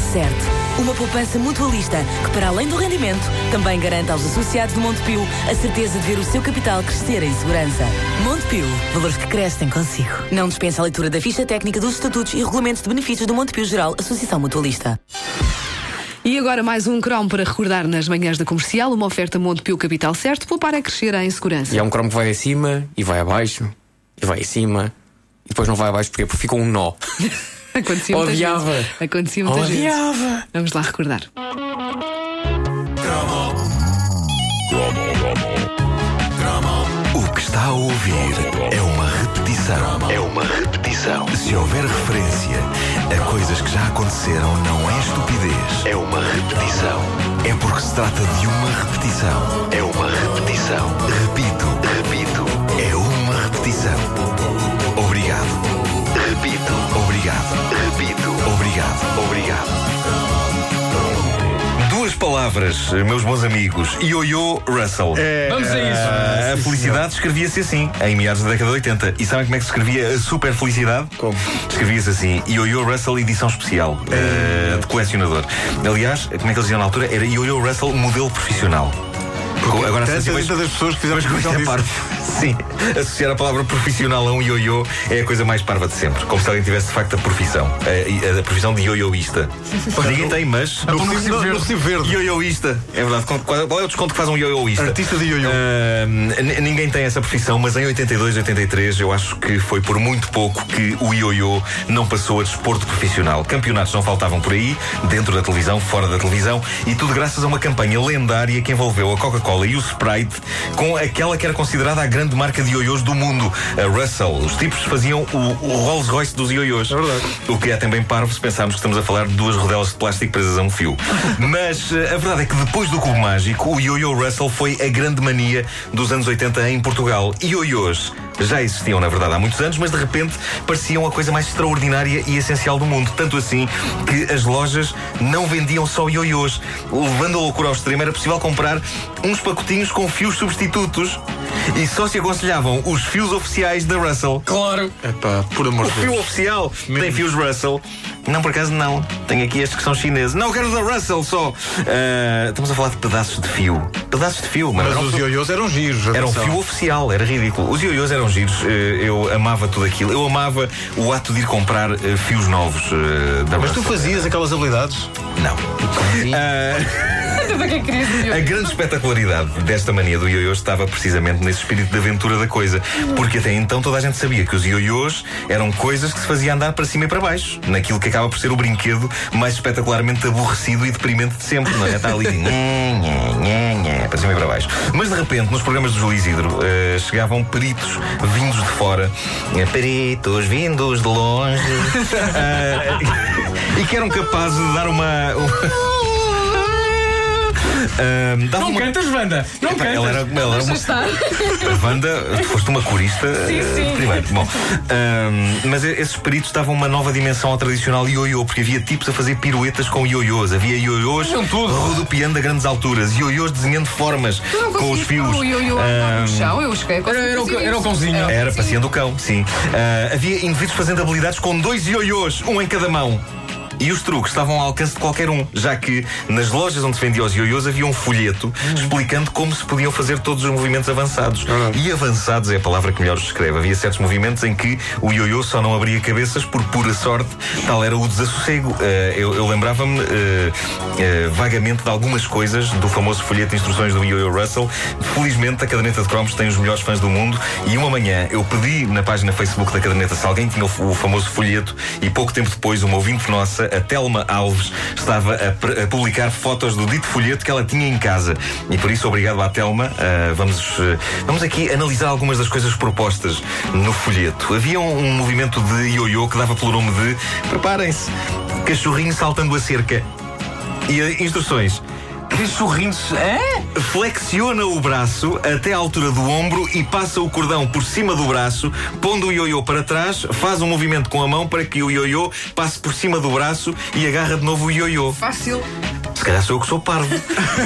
Certo. Uma poupança mutualista que, para além do rendimento, também garante aos associados do Montepio a certeza de ver o seu capital crescer em segurança. Montepio, valores que crescem consigo. Não dispensa a leitura da ficha técnica dos estatutos e regulamentos de benefícios do Montepio Geral Associação Mutualista. E agora mais um cromo para recordar nas manhãs da comercial, uma oferta Montepio Capital Certo, poupar a crescer em segurança. E é um cromo que vai acima e vai abaixo, e vai acima, e depois não vai abaixo porque, porque fica um nó. Acontecia muitas Odiava. vezes. Acontecia muitas vezes. Odiava. Vamos lá recordar. O que está a ouvir é uma repetição. É uma repetição. Se houver referência a coisas que já aconteceram, não é estupidez. É uma repetição. É porque se trata de uma repetição. É uma repetição. Repito, repito. É uma repetição. Palavras, meus bons amigos. Ioyo Russell. Vamos a isso. a felicidade escrevia-se assim, em meados da década de 80. E sabem como é que se escrevia a super felicidade? Como? Escrevia-se assim: Ioyo Russell edição especial, eh, de colecionador. Aliás, como é que eles diziam na altura? Era Ioyo Russell modelo profissional. Agora Tanta assim, lista das pessoas que fizeram mas disso. Sim, associar a palavra profissional a um ioyo é a coisa mais parva de sempre. Como se alguém tivesse de facto a profissão. A, a profissão de ioyoísta. Ninguém tem, mas. No recibo, no recibo verde. Ioyoísta, é verdade. Qual é o desconto que faz um ioyoísta? Artista de. Ah, n- ninguém tem essa profissão, mas em 82, 83, eu acho que foi por muito pouco que o ioyo não passou a desporto profissional. Campeonatos não faltavam por aí, dentro da televisão, fora da televisão, e tudo graças a uma campanha lendária que envolveu a Coca-Cola e o Sprite com aquela que era considerada a grande marca de ioiôs do mundo, a Russell. Os tipos faziam o, o Rolls Royce dos ioiôs. É verdade. O que é também parvo se pensarmos que estamos a falar de duas rodelas de plástico presas a um fio. Mas eh, a verdade é que depois do Cubo Mágico, o Yo-Yo Russell foi a grande mania dos anos 80 em Portugal. Ioiôs já existiam, na verdade, há muitos anos, mas de repente pareciam a coisa mais extraordinária e essencial do mundo. Tanto assim que as lojas não vendiam só ioiôs. Levando a loucura ao extremo, era possível comprar uns pacotinhos com fios substitutos e só se aconselhavam os fios oficiais da Russell. Claro. Epá, por amor O de fio Deus. oficial tem fios Russell. Não, por acaso não. Tenho aqui estes que são chineses. Não, quero da Russell só. Ah, estamos a falar de pedaços de fio. Pedaços de fio, mas, Mas os ioiôs eram giros. era um fio oficial, era ridículo. Os ioiôs eram giros, eh, eu amava tudo aquilo. Eu amava o ato de ir comprar eh, fios novos eh, da Mas tu fazias aquelas habilidades? Não. A grande espetacularidade desta mania do ioiô estava precisamente nesse espírito de aventura da coisa. Porque até então toda a gente sabia que os ioiôs eram coisas que se fazia andar para cima e para baixo. Naquilo que acaba por ser o brinquedo mais espetacularmente aborrecido e deprimente de sempre, não é? Está ali, nhé, nhé, para cima e para baixo. Mas de repente, nos programas do Júlio Isidro, eh, chegavam peritos vindos de fora. Eh, Peritos vindos de longe. Eh, e que eram capazes de dar uma. Ah, dava Não uma- cantas, Wanda. Não Epá, cantas. ela era, ela era uma. A Wanda, tu foste uma corista eh, primeiro. Bom, ahm, mas esses peritos davam uma nova dimensão ao tradicional ioiô, porque havia tipos a fazer piruetas com ioiôs. Havia ioiôs rodopiando a grandes alturas, ioiôs desenhando formas com os fios. O ioiô no chão, eu cheguei Era, era, o, era o cãozinho. era passeando o cão, sim. Ah, havia indivíduos fazendo habilidades com dois ioiôs, um em cada mão. E os truques estavam ao alcance de qualquer um, já que nas lojas onde se vendia os ioiôs havia um folheto explicando como se podiam fazer todos os movimentos avançados. E avançados é a palavra que melhor se escreve. Havia certos movimentos em que o ioiô só não abria cabeças por pura sorte, tal era o desassossego. Ah, eu eu lembrava-me ah, ah, vagamente de algumas coisas do famoso folheto de instruções do ioiô Russell. Felizmente a caderneta de cromos tem os melhores fãs do mundo e uma manhã eu pedi na página Facebook da caderneta se alguém tinha o, o famoso folheto e pouco tempo depois uma ouvinte nossa, a Telma Alves, estava a, a publicar fotos do dito folheto que ela tinha em casa. E por isso, obrigado à Telma. Ah, vamos, ah, vamos aqui analisar algumas das coisas propostas no folheto. Havia um, um movimento de ioiô que dava pelo nome de, preparem-se, cachorrinho saltando a cerca. E ah, instruções. Cachorrinhos. É? Flexiona o braço até à altura do ombro e passa o cordão por cima do braço, pondo o ioiô para trás, faz um movimento com a mão para que o ioiô passe por cima do braço e agarra de novo o ioiô. Fácil. Se calhar sou eu que sou parvo.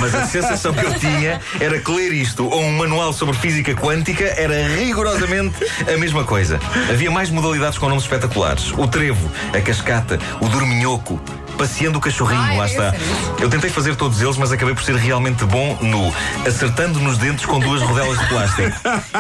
Mas a sensação que eu tinha era que ler isto ou um manual sobre física quântica era rigorosamente a mesma coisa. Havia mais modalidades com nomes espetaculares: o trevo, a cascata, o dorminhoco. Passeando o cachorrinho, Ah, lá é está. Eu tentei fazer todos eles, mas acabei por ser realmente bom no acertando nos dentes com duas rodelas de plástico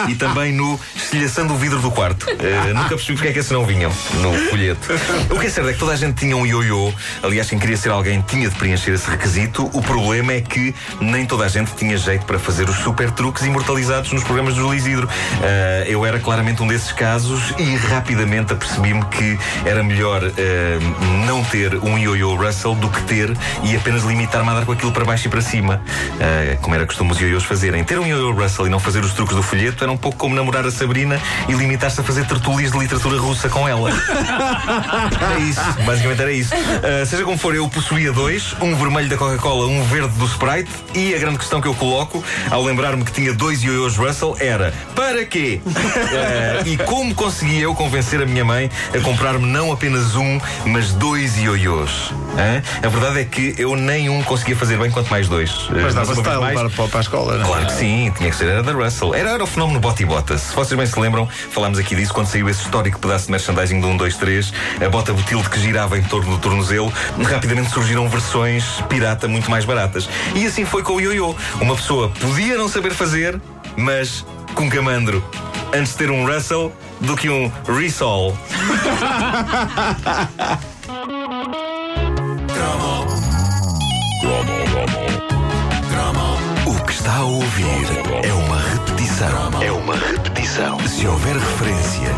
e também no estilhaçando o vidro do quarto. Eh, nunca percebi porque é que esses não vinham no folheto. O que é certo é que toda a gente tinha um ioiô. Aliás, quem queria ser alguém tinha de preencher esse requisito. O problema é que nem toda a gente tinha jeito para fazer os super truques imortalizados nos programas do Júlio Isidro. Eh, eu era claramente um desses casos e rapidamente apercebi-me que era melhor eh, não ter um ioiô Russell do que ter e apenas limitar-me a dar com aquilo para baixo e para cima, eh, como era costume os ioiôs fazerem. Ter um ioiô Russell e não fazer os truques do folheto era um pouco como namorar a Sabrina e limitar-se a fazer tertulias de literatura russa com ela. Era isso, basicamente era isso. Uh, seja como for, eu possuía dois: um vermelho da Coca-Cola, um verde do Sprite. E a grande questão que eu coloco, ao lembrar-me que tinha dois ioiôs Russell, era: para quê? Uh, e como conseguia eu convencer a minha mãe a comprar-me não apenas um, mas dois ioiôs? Hã? A verdade é que eu nem um conseguia fazer bem, quanto mais dois. Mas uma dava style mais, para, para, para a escola, não é? Claro que sim, tinha que ser, era da Russell. Era, era o fenómeno Bota e Bota. Se vocês bem se lembram, falámos aqui disso quando saiu esse histórico pedaço de merchandising do 1, 2, 3, a bota butilde que girava em torno do tornozelo, rapidamente surgiram versões pirata muito mais baratas. E assim foi com o ioiô. Uma pessoa podia não saber fazer, mas com camandro. Antes de ter um Russell do que um Resol. ouvir é uma repetição. É uma repetição. Se houver referência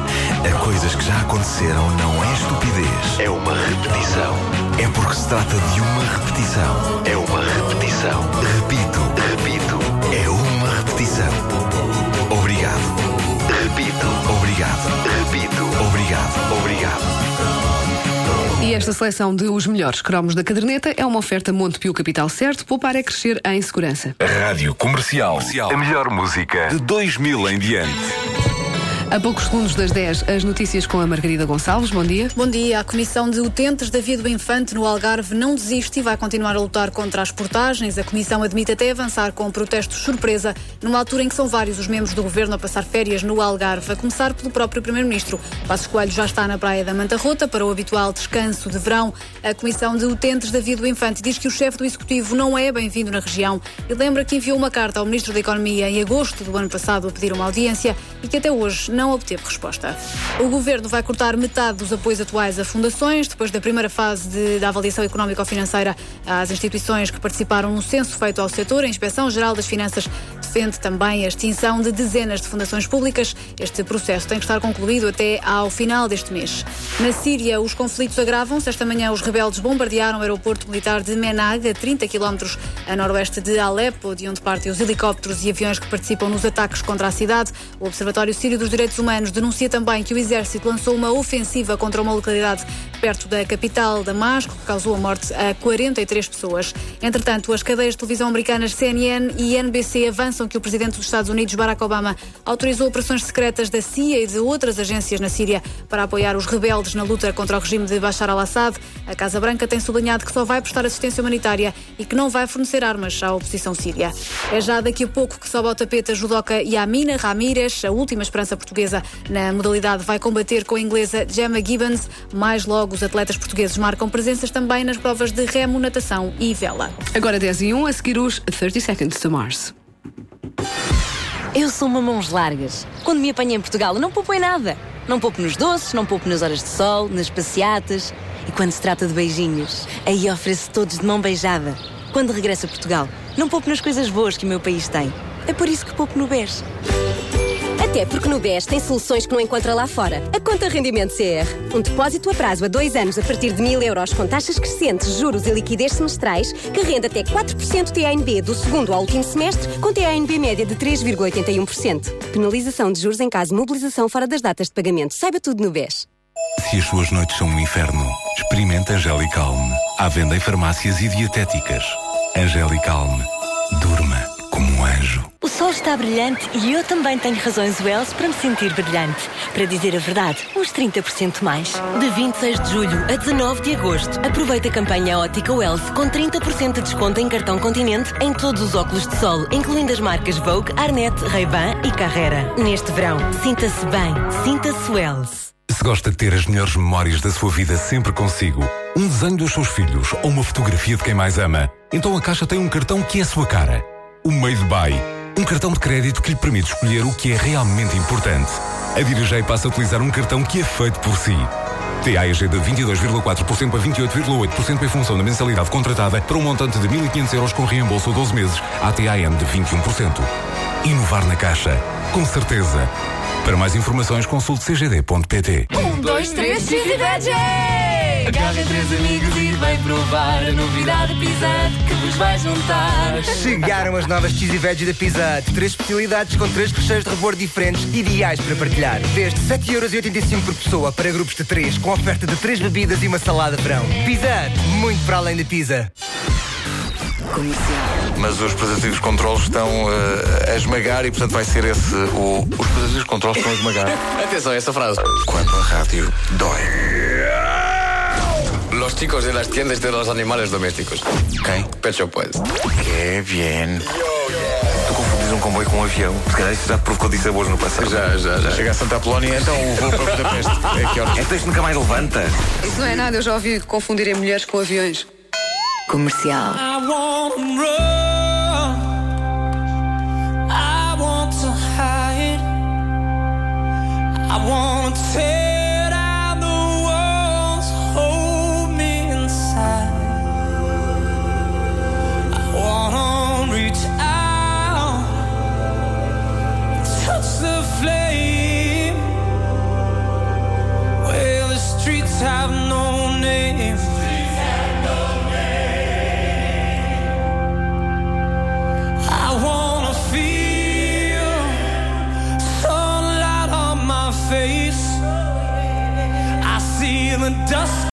a coisas que já aconteceram, não é estupidez. É uma repetição. É porque se trata de uma repetição. É uma repetição. Repito, repito. É uma repetição. E esta seleção de os melhores cromos da caderneta é uma oferta Montepio Capital Certo. Poupar é crescer em segurança. Rádio Comercial. A melhor música de 2000 em diante. A poucos segundos das 10, as notícias com a Margarida Gonçalves. Bom dia. Bom dia. A Comissão de Utentes da Via do Infante no Algarve não desiste e vai continuar a lutar contra as portagens. A Comissão admite até avançar com protestos surpresa, numa altura em que são vários os membros do governo a passar férias no Algarve, a começar pelo próprio Primeiro-Ministro. Passos Coelho já está na praia da Manta Rota para o habitual descanso de verão. A Comissão de Utentes da Via do Infante diz que o chefe do Executivo não é bem-vindo na região e lembra que enviou uma carta ao Ministro da Economia em agosto do ano passado a pedir uma audiência e que até hoje não obteve resposta. O Governo vai cortar metade dos apoios atuais a fundações, depois da primeira fase de, da avaliação económico-financeira às instituições que participaram no censo feito ao setor. A Inspeção Geral das Finanças defende também a extinção de dezenas de fundações públicas. Este processo tem que estar concluído até ao final deste mês. Na Síria, os conflitos agravam-se. Esta manhã, os rebeldes bombardearam o aeroporto militar de Menag, a 30 quilómetros a noroeste de Alepo, de onde partem os helicópteros e aviões que participam nos ataques contra a cidade. O Observatório Sírio dos Direitos Humanos denuncia também que o exército lançou uma ofensiva contra uma localidade perto da capital, Damasco, que causou a morte a 43 pessoas. Entretanto, as cadeias de televisão americanas CNN e NBC avançam que o presidente dos Estados Unidos, Barack Obama, autorizou operações secretas da CIA e de outras agências na Síria para apoiar os rebeldes na luta contra o regime de Bashar al-Assad. A Casa Branca tem sublinhado que só vai prestar assistência humanitária e que não vai fornecer armas à oposição síria. É já daqui a pouco que sobe ao tapete a judoca Yamina Ramírez, a última esperança portuguesa na modalidade, vai combater com a inglesa Gemma Gibbons. Mais logo, os atletas portugueses marcam presenças também nas provas de remo, natação e vela. Agora 10 e 1, a seguir os 30 Seconds to Mars. Eu sou uma mãos largas. Quando me apanho em Portugal, não poupo em nada. Não poupo nos doces, não poupo nas horas de sol, nas passeatas. E quando se trata de beijinhos, aí ofereço todos de mão beijada. Quando regresso a Portugal, não poupo nas coisas boas que o meu país tem. É por isso que poupo no BES. Até porque no BES tem soluções que não encontra lá fora. A conta rendimento CR. Um depósito a prazo a dois anos a partir de mil euros com taxas crescentes, juros e liquidez semestrais que rende até 4% TANB do segundo ao último semestre com TANB média de 3,81%. Penalização de juros em caso de mobilização fora das datas de pagamento. Saiba tudo no BES. Se as suas noites são um inferno, experimente Angelicalm. À venda em farmácias e dietéticas. Angelicalm. Durma como um anjo. Está brilhante e eu também tenho razões Wells para me sentir brilhante. Para dizer a verdade, uns 30% mais. De 26 de julho a 19 de agosto, aproveita a campanha Ótica Wells com 30% de desconto em cartão Continente em todos os óculos de sol, incluindo as marcas Vogue, Arnett, Ray-Ban e Carrera. Neste verão, sinta-se bem, sinta-se Wells. Se gosta de ter as melhores memórias da sua vida sempre consigo, um desenho dos seus filhos ou uma fotografia de quem mais ama, então a Caixa tem um cartão que é a sua cara. O Made by. Um cartão de crédito que lhe permite escolher o que é realmente importante. A Dirigei passa a utilizar um cartão que é feito por si. TAEG de 22,4% para 28,8% em função da mensalidade contratada para um montante de 1.500 euros com reembolso a 12 meses, ATAM de 21%. Inovar na Caixa. Com certeza. Para mais informações, consulte cgd.pt. Um, dois, três, e veggie! Agarrem três amigos e vem provar a novidade pisante que vos vai juntar. Chegaram as novas Cheesy Veggie da Pizza Hut. Três especialidades com três recheios de reboor diferentes, ideais para partilhar. Desde 7,85€ por pessoa para grupos de três, com oferta de três bebidas e uma salada de verão. Pizza Hut, muito para além da pizza. Mas os preservativos de controle estão eh, a esmagar e, portanto, vai ser esse o. Os preservativos de controle estão a esmagar. Atenção a essa frase. Quando a rádio dói. Los chicos de las tiendas de los animales domésticos. Pet Shop Boys. Que bien. Tu confundis um comboio com um avião. Se calhar isso já provocou dissabores no passado. Já, já, já. Chega a Santa Apolónia, então o voo para Budapeste. É que horas? Então isto nunca mais levanta. Isso não é nada, eu já ouvi confundirem mulheres com aviões. Comercial. I want to run. I want to hide. I want to take have no